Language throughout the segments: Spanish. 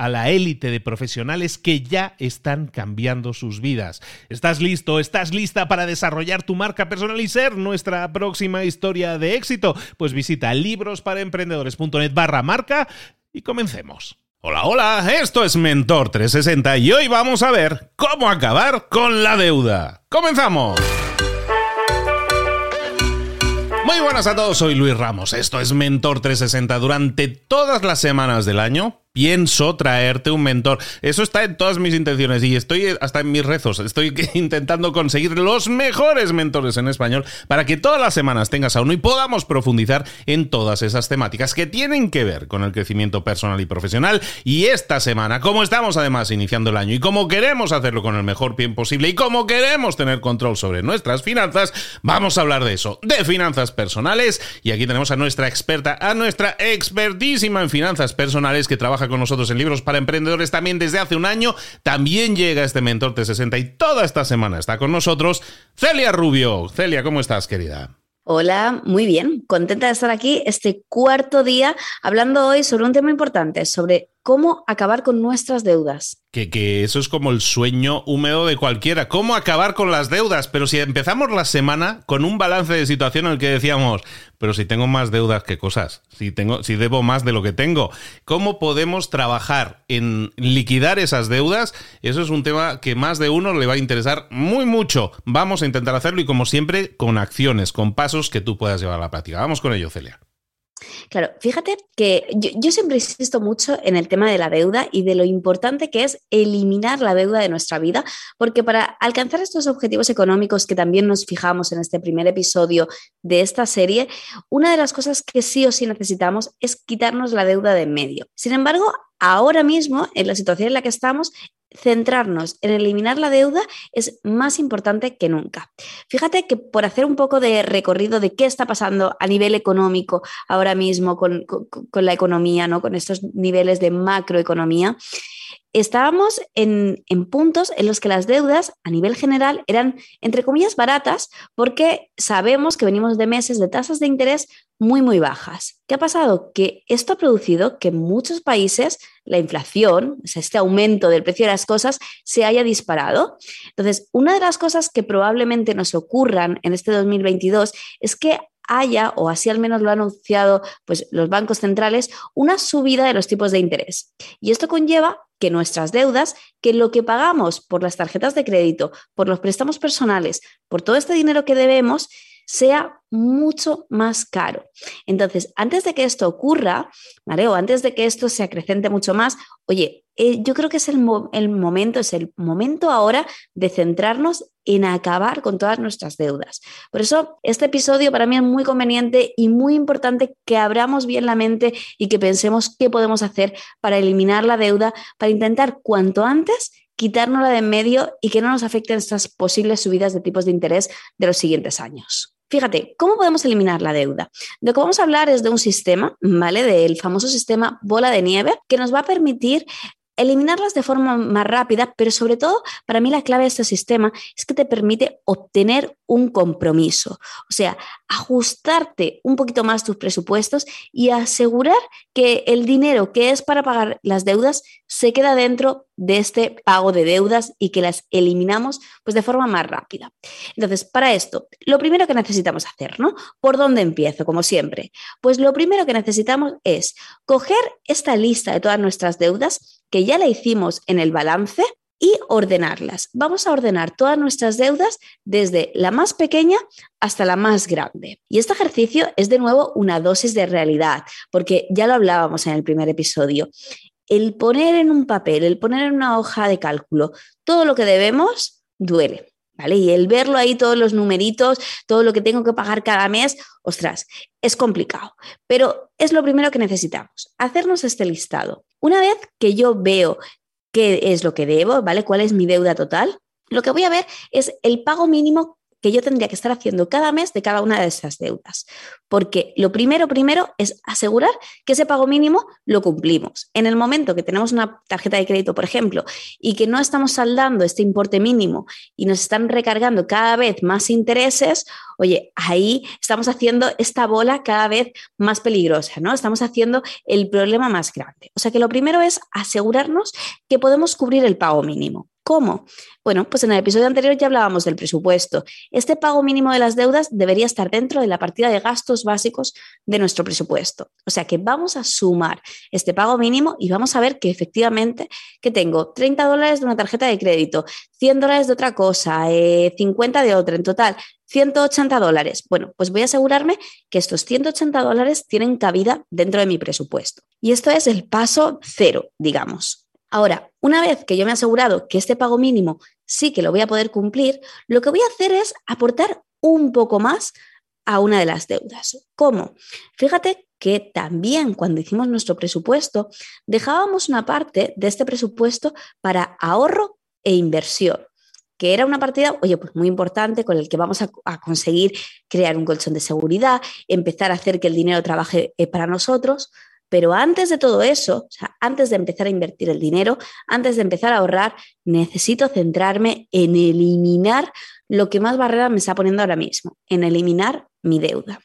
a la élite de profesionales que ya están cambiando sus vidas. ¿Estás listo? ¿Estás lista para desarrollar tu marca personal y ser nuestra próxima historia de éxito? Pues visita librosparaemprendedores.net barra marca y comencemos. Hola, hola, esto es Mentor 360 y hoy vamos a ver cómo acabar con la deuda. ¡Comenzamos! Muy buenas a todos, soy Luis Ramos, esto es Mentor 360 durante todas las semanas del año pienso traerte un mentor. Eso está en todas mis intenciones y estoy hasta en mis rezos. Estoy intentando conseguir los mejores mentores en español para que todas las semanas tengas a uno y podamos profundizar en todas esas temáticas que tienen que ver con el crecimiento personal y profesional. Y esta semana, como estamos además iniciando el año y como queremos hacerlo con el mejor bien posible y como queremos tener control sobre nuestras finanzas, vamos a hablar de eso, de finanzas personales. Y aquí tenemos a nuestra experta, a nuestra expertísima en finanzas personales que trabaja con nosotros en Libros para Emprendedores también desde hace un año. También llega este Mentor T60 y toda esta semana está con nosotros Celia Rubio. Celia, ¿cómo estás, querida? Hola, muy bien, contenta de estar aquí este cuarto día hablando hoy sobre un tema importante, sobre cómo acabar con nuestras deudas. Que, eso es como el sueño húmedo de cualquiera. ¿Cómo acabar con las deudas? Pero si empezamos la semana con un balance de situación en el que decíamos, pero si tengo más deudas que cosas, si, tengo, si debo más de lo que tengo, ¿cómo podemos trabajar en liquidar esas deudas? Eso es un tema que más de uno le va a interesar muy mucho. Vamos a intentar hacerlo y como siempre, con acciones, con pasos que tú puedas llevar a la práctica. Vamos con ello, Celia. Claro, fíjate que yo, siempre insisto mucho en el tema de la deuda y de lo importante que es eliminar la deuda de nuestra vida, porque para alcanzar estos objetivos económicos que también nos fijamos en este primer episodio de esta serie, una de las cosas que sí o sí necesitamos es quitarnos la deuda de en medio. Sin embargo, ahora mismo, en la situación en la que estamos, centrarnos en eliminar la deuda es más importante que nunca. Fíjate que por hacer un poco de recorrido de qué está pasando a nivel económico ahora mismo con, la economía, ¿no? con estos niveles de macroeconomía, estábamos en, puntos en los que las deudas a nivel general eran, entre comillas, baratas porque sabemos que venimos de meses de tasas de interés muy, muy bajas. ¿Qué ha pasado? Que esto ha producido que en muchos países la inflación, este aumento del precio de las cosas, se haya disparado. Entonces, una de las cosas que probablemente nos ocurran en este 2022 es que haya, o así al menos lo han anunciado pues, los bancos centrales, una subida de los tipos de interés. Y esto conlleva que nuestras deudas, que lo que pagamos por las tarjetas de crédito, por los préstamos personales, por todo este dinero que debemos, sea mucho más caro. Entonces, antes de que esto ocurra, ¿vale? o antes de que esto se acrecente mucho más, oye, eh, yo creo que es el, momento, es el momento ahora de centrarnos en acabar con todas nuestras deudas. Por eso, este episodio para mí es muy conveniente y muy importante que abramos bien la mente y que pensemos qué podemos hacer para eliminar la deuda, para intentar cuanto antes quitárnosla de en medio y que no nos afecten estas posibles subidas de tipos de interés de los siguientes años. fíjate, ¿cómo podemos eliminar la deuda? De lo que vamos a hablar es de un sistema, ¿vale? Del famoso sistema bola de nieve que nos va a permitir eliminarlas de forma más rápida, pero sobre todo, para mí la clave de este sistema es que te permite obtener un compromiso, o sea, ajustarte un poquito más tus presupuestos y asegurar que el dinero que es para pagar las deudas se queda dentro de este pago de deudas y que las eliminamos pues de forma más rápida. Entonces, para esto, lo primero que necesitamos hacer, ¿no? ¿Por dónde empiezo? Como siempre. Pues lo primero que necesitamos es coger esta lista de todas nuestras deudas que ya la hicimos en el balance y ordenarlas. Vamos a ordenar todas nuestras deudas desde la más pequeña hasta la más grande. Y este ejercicio es de nuevo una dosis de realidad, porque ya lo hablábamos en el primer episodio. El poner en un papel, el poner en una hoja de cálculo todo lo que debemos, duele. Y el verlo ahí, todos los numeritos, todo lo que tengo que pagar cada mes, ostras, es complicado. Pero es lo primero que necesitamos, hacernos este listado. Una vez que yo veo qué es lo que debo, ¿vale? ¿Cuál es mi deuda total? Lo que voy a ver es el pago mínimo que yo tendría que estar haciendo cada mes de cada una de esas deudas. Porque lo primero, primero es asegurar que ese pago mínimo lo cumplimos. En el momento que tenemos una tarjeta de crédito, por ejemplo, y que no estamos saldando este importe mínimo y nos están recargando cada vez más intereses, oye, ahí estamos haciendo esta bola cada vez más peligrosa, ¿no? Estamos haciendo el problema más grande. O sea que lo primero es asegurarnos que podemos cubrir el pago mínimo. ¿Cómo? Bueno, pues en el episodio anterior ya hablábamos del presupuesto. Este pago mínimo de las deudas debería estar dentro de la partida de gastos básicos de nuestro presupuesto. O sea que vamos a sumar este pago mínimo y vamos a ver que efectivamente que tengo 30 dólares de una tarjeta de crédito, 100 dólares de otra cosa, 50 eh, de otra, en total 180 dólares. Bueno, pues voy a asegurarme que estos 180 dólares tienen cabida dentro de mi presupuesto. Y esto es el paso cero, digamos. Ahora, una vez que yo me he asegurado que este pago mínimo sí que lo voy a poder cumplir, lo que voy a hacer es aportar un poco más a una de las deudas. ¿Cómo? Fíjate que también cuando hicimos nuestro presupuesto, dejábamos una parte de este presupuesto para ahorro e inversión que era una partida, oye, pues muy importante con el que vamos a, a, conseguir crear un colchón de seguridad, empezar a hacer que el dinero trabaje eh, para nosotros, pero antes de todo eso, o sea, antes de empezar a invertir el dinero, antes de empezar a ahorrar, necesito centrarme en eliminar lo que más barrera me está poniendo ahora mismo, en eliminar mi deuda.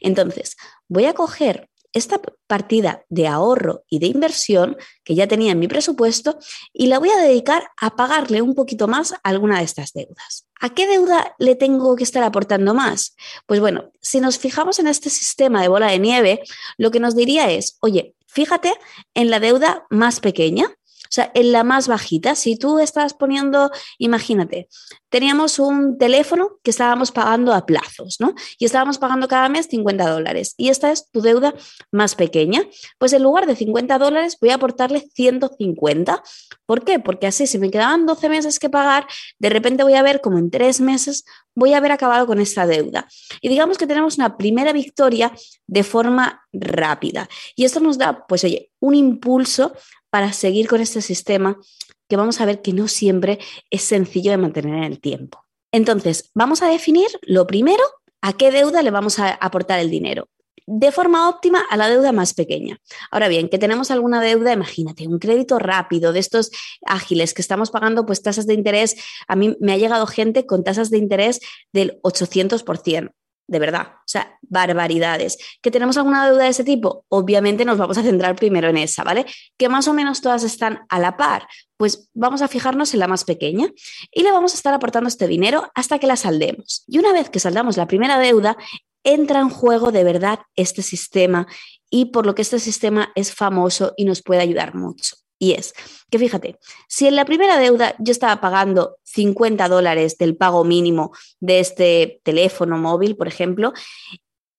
Entonces, voy a coger esta partida de ahorro y de inversión que ya tenía en mi presupuesto y la voy a dedicar a pagarle un poquito más alguna de estas deudas. ¿A qué deuda le tengo que estar aportando más? Pues bueno, si nos fijamos en este sistema de bola de nieve, lo que nos diría es, oye, fíjate en la deuda más pequeña, o sea, en la más bajita, si tú estás poniendo, imagínate, teníamos un teléfono que estábamos pagando a plazos, ¿no? Y estábamos pagando cada mes 50 dólares. Y esta es tu deuda más pequeña. Pues en lugar de 50 dólares voy a aportarle 150. ¿Por qué? Porque así, si me quedaban 12 meses que pagar, de repente voy a ver como en tres meses voy a haber acabado con esta deuda. Y digamos que tenemos una primera victoria de forma rápida. Y esto nos da, pues oye, un impulso para seguir con este sistema que vamos a ver que no siempre es sencillo de mantener en el tiempo. Entonces, vamos a definir lo primero, a qué deuda le vamos a aportar el dinero de forma óptima a la deuda más pequeña. Ahora bien, que tenemos alguna deuda, imagínate, un crédito rápido de estos ágiles que estamos pagando pues tasas de interés, a mí me ha llegado gente con tasas de interés del 800% de verdad, o sea, barbaridades. ¿Que tenemos alguna deuda de ese tipo? Obviamente nos vamos a centrar primero en esa, ¿vale? Que más o menos todas están a la par, pues vamos a fijarnos en la más pequeña y le vamos a estar aportando este dinero hasta que la saldemos. Y una vez que saldamos la primera deuda, entra en juego de verdad este sistema y por lo que este sistema es famoso y nos puede ayudar mucho. Y es que fíjate, si en la primera deuda yo estaba pagando 50 dólares del pago mínimo de este teléfono móvil, por ejemplo,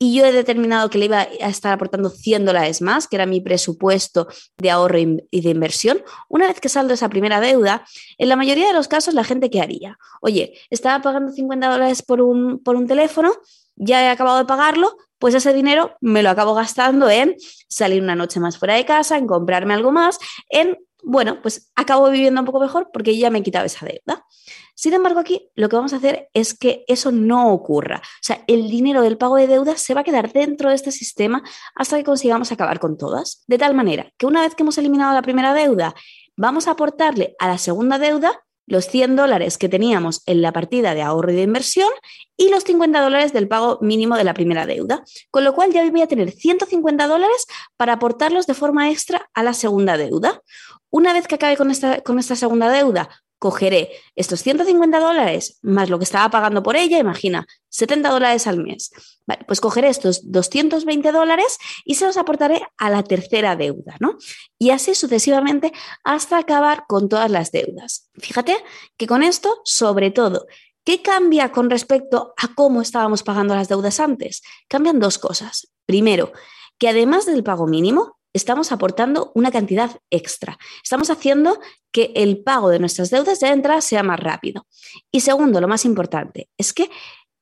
y yo he determinado que le iba a estar aportando 100 dólares más, que era mi presupuesto de ahorro y de inversión, una vez que saldo esa primera deuda, en la mayoría de los casos la gente ¿qué haría? Oye, estaba pagando 50 dólares por un, por un teléfono, ya he acabado de pagarlo, pues ese dinero me lo acabo gastando en salir una noche más fuera de casa, en comprarme algo más, en, bueno, pues acabo viviendo un poco mejor porque ya me he quitado esa deuda. Sin embargo, aquí lo que vamos a hacer es que eso no ocurra. O sea, el dinero del pago de deudas se va a quedar dentro de este sistema hasta que consigamos acabar con todas. De tal manera que una vez que hemos eliminado la primera deuda, vamos a aportarle a la segunda deuda los 100 dólares que teníamos en la partida de ahorro y de inversión y los 50 dólares del pago mínimo de la primera deuda. Con lo cual ya voy a tener 150 dólares para aportarlos de forma extra a la segunda deuda. Una vez que acabe con esta, con esta segunda deuda, cogeré estos 150 dólares más lo que estaba pagando por ella, imagina, 70 dólares al mes. pues cogeré estos 220 dólares y se los aportaré a la tercera deuda, ¿no? Y así sucesivamente hasta acabar con todas las deudas. Fíjate que con esto, sobre todo, ¿qué cambia con respecto a cómo estábamos pagando las deudas antes? Cambian dos cosas. Primero, que además del pago mínimo, estamos aportando una cantidad extra. Estamos haciendo que el pago de nuestras deudas de entrada sea más rápido. Y segundo, lo más importante, es que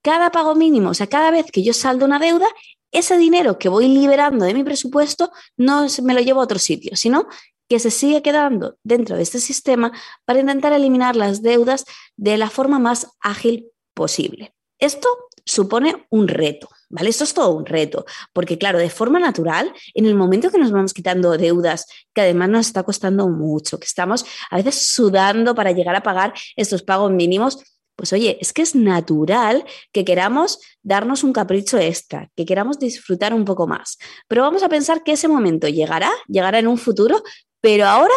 cada pago mínimo, o sea, cada vez que yo saldo una deuda, ese dinero que voy liberando de mi presupuesto no me lo llevo a otro sitio, sino que se sigue quedando dentro de este sistema para intentar eliminar las deudas de la forma más ágil posible. Esto supone un reto, ¿vale? Esto es todo un reto, porque claro, de forma natural, en el momento que nos vamos quitando deudas, que además nos está costando mucho, que estamos a veces sudando para llegar a pagar estos pagos mínimos, pues oye, es que es natural que queramos darnos un capricho extra, que queramos disfrutar un poco más. Pero vamos a pensar que ese momento llegará, llegará en un futuro, pero ahora,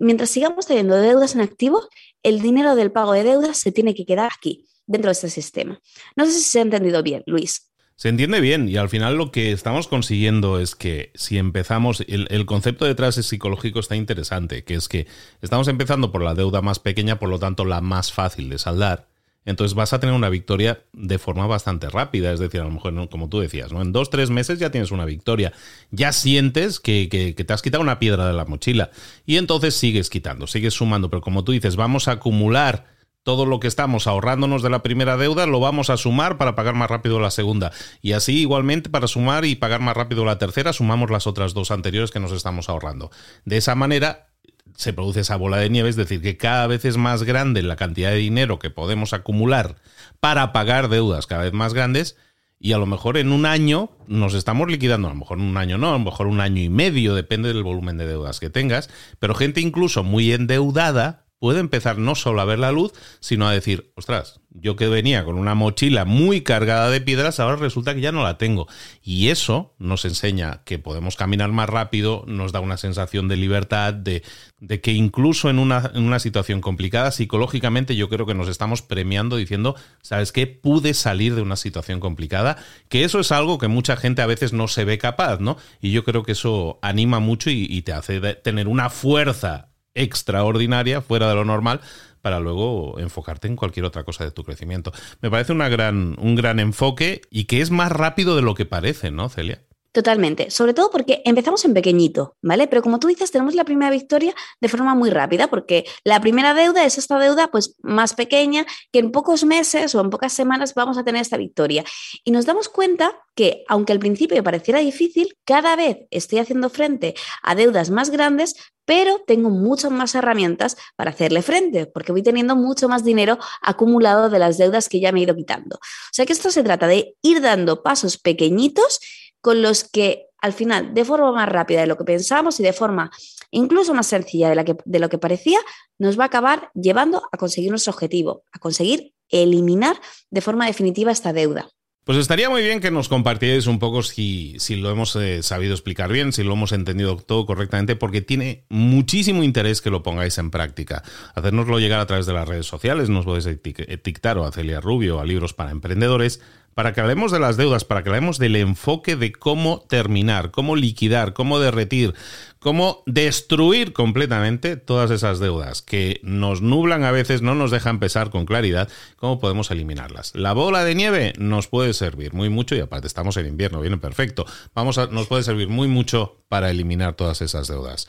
mientras sigamos teniendo deudas en activo, el dinero del pago de deudas se tiene que quedar aquí dentro de este sistema. No sé si se ha entendido bien, Luis. Se entiende bien y al final lo que estamos consiguiendo es que si empezamos, el, concepto detrás es psicológico está interesante, que es que estamos empezando por la deuda más pequeña, por lo tanto la más fácil de saldar. Entonces vas a tener una victoria de forma bastante rápida, es decir, a lo mejor, como tú decías, ¿no? en dos, tres meses ya tienes una victoria, ya sientes que, que te has quitado una piedra de la mochila. Y entonces sigues quitando, sigues sumando, pero como tú dices, vamos a acumular todo lo que estamos ahorrándonos de la primera deuda lo vamos a sumar para pagar más rápido la segunda. Y así igualmente para sumar y pagar más rápido la tercera, sumamos las otras dos anteriores que nos estamos ahorrando. De esa manera se produce esa bola de nieve, es decir, que cada vez es más grande la cantidad de dinero que podemos acumular para pagar deudas cada vez más grandes. Y a lo mejor en un año nos estamos liquidando, a lo mejor en un año no, a lo mejor un año y medio, depende del volumen de deudas que tengas, pero gente incluso muy endeudada puede empezar no solo a ver la luz, sino a decir, ostras, yo que venía con una mochila muy cargada de piedras, ahora resulta que ya no la tengo. Y eso nos enseña que podemos caminar más rápido, nos da una sensación de libertad, de, de que incluso en una, en una, situación complicada, psicológicamente yo creo que nos estamos premiando diciendo, ¿sabes qué? Pude salir de una situación complicada, que eso es algo que mucha gente a veces no se ve capaz, ¿no? Y yo creo que eso anima mucho y, y te hace tener una fuerza extraordinaria, fuera de lo normal, para luego enfocarte en cualquier otra cosa de tu crecimiento. Me parece una gran, un gran enfoque y que es más rápido de lo que parece, ¿no, Celia? Totalmente, sobre todo porque empezamos en pequeñito, ¿vale? Pero como tú dices, tenemos la primera victoria de forma muy rápida, porque la primera deuda es esta deuda pues más pequeña, que en pocos meses o en pocas semanas vamos a tener esta victoria. Y nos damos cuenta que, aunque al principio pareciera difícil, cada vez estoy haciendo frente a deudas más grandes, pero tengo muchas más herramientas para hacerle frente, porque voy teniendo mucho más dinero acumulado de las deudas que ya me he ido quitando. O sea que esto se trata de ir dando pasos pequeñitos con los que al final, de forma más rápida de lo que pensamos y de forma incluso más sencilla de, la que, de lo que parecía, nos va a acabar llevando a conseguir nuestro objetivo, a conseguir eliminar de forma definitiva esta deuda. Pues estaría muy bien que nos compartierais un poco si, si lo hemos eh, sabido explicar bien, si lo hemos entendido todo correctamente, porque tiene muchísimo interés que lo pongáis en práctica. Hacérnoslo llegar a través de las redes sociales, nos podéis etiquetar o a Celia Rubio, a Libros para Emprendedores, para que hablemos de las deudas, para que hablemos del enfoque de cómo terminar, cómo liquidar, cómo derretir, cómo destruir completamente todas esas deudas que nos nublan a veces, no nos dejan pesar con claridad, cómo podemos eliminarlas. La bola de nieve nos puede servir muy mucho y aparte estamos en invierno, viene perfecto. Vamos a, nos puede servir muy mucho para eliminar todas esas deudas.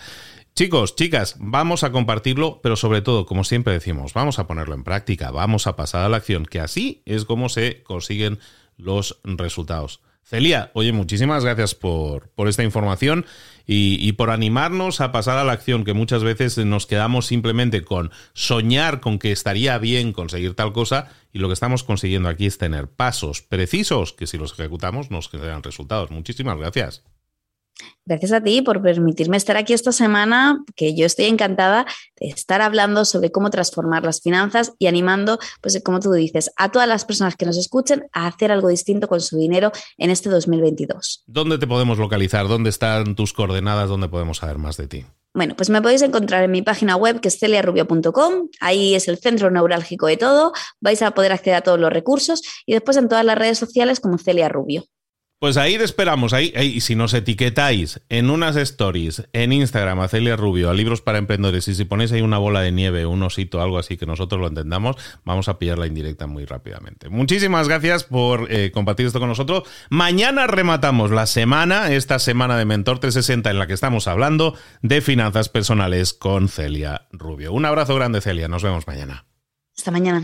Chicos, chicas, vamos a compartirlo, pero sobre todo, como siempre decimos, vamos a ponerlo en práctica, vamos a pasar a la acción, que así es como se consiguen los resultados. Celia, oye, muchísimas gracias por, por esta información y, y, por animarnos a pasar a la acción, que muchas veces nos quedamos simplemente con soñar con que estaría bien conseguir tal cosa y lo que estamos consiguiendo aquí es tener pasos precisos que si los ejecutamos nos generan resultados. Muchísimas gracias. Gracias a ti por permitirme estar aquí esta semana, que yo estoy encantada de estar hablando sobre cómo transformar las finanzas y animando, pues como tú dices, a todas las personas que nos escuchen a hacer algo distinto con su dinero en este 2022. ¿Dónde te podemos localizar? ¿Dónde están tus coordenadas? ¿Dónde podemos saber más de ti? Bueno, pues me podéis encontrar en mi página web que es celiarubio.com, ahí es el centro neurálgico de todo, vais a poder acceder a todos los recursos y después en todas las redes sociales como Celia Rubio. Pues ahí te esperamos, ahí, ahí, si nos etiquetáis en unas stories, en Instagram, a Celia Rubio, a Libros para Emprendedores, y si ponéis ahí una bola de nieve, un osito, algo así que nosotros lo entendamos, vamos a pillar la indirecta muy rápidamente. Muchísimas gracias por eh, compartir esto con nosotros. Mañana rematamos la semana, esta semana de Mentor 360 en la que estamos hablando de finanzas personales con Celia Rubio. Un abrazo grande, Celia, nos vemos mañana. Hasta mañana.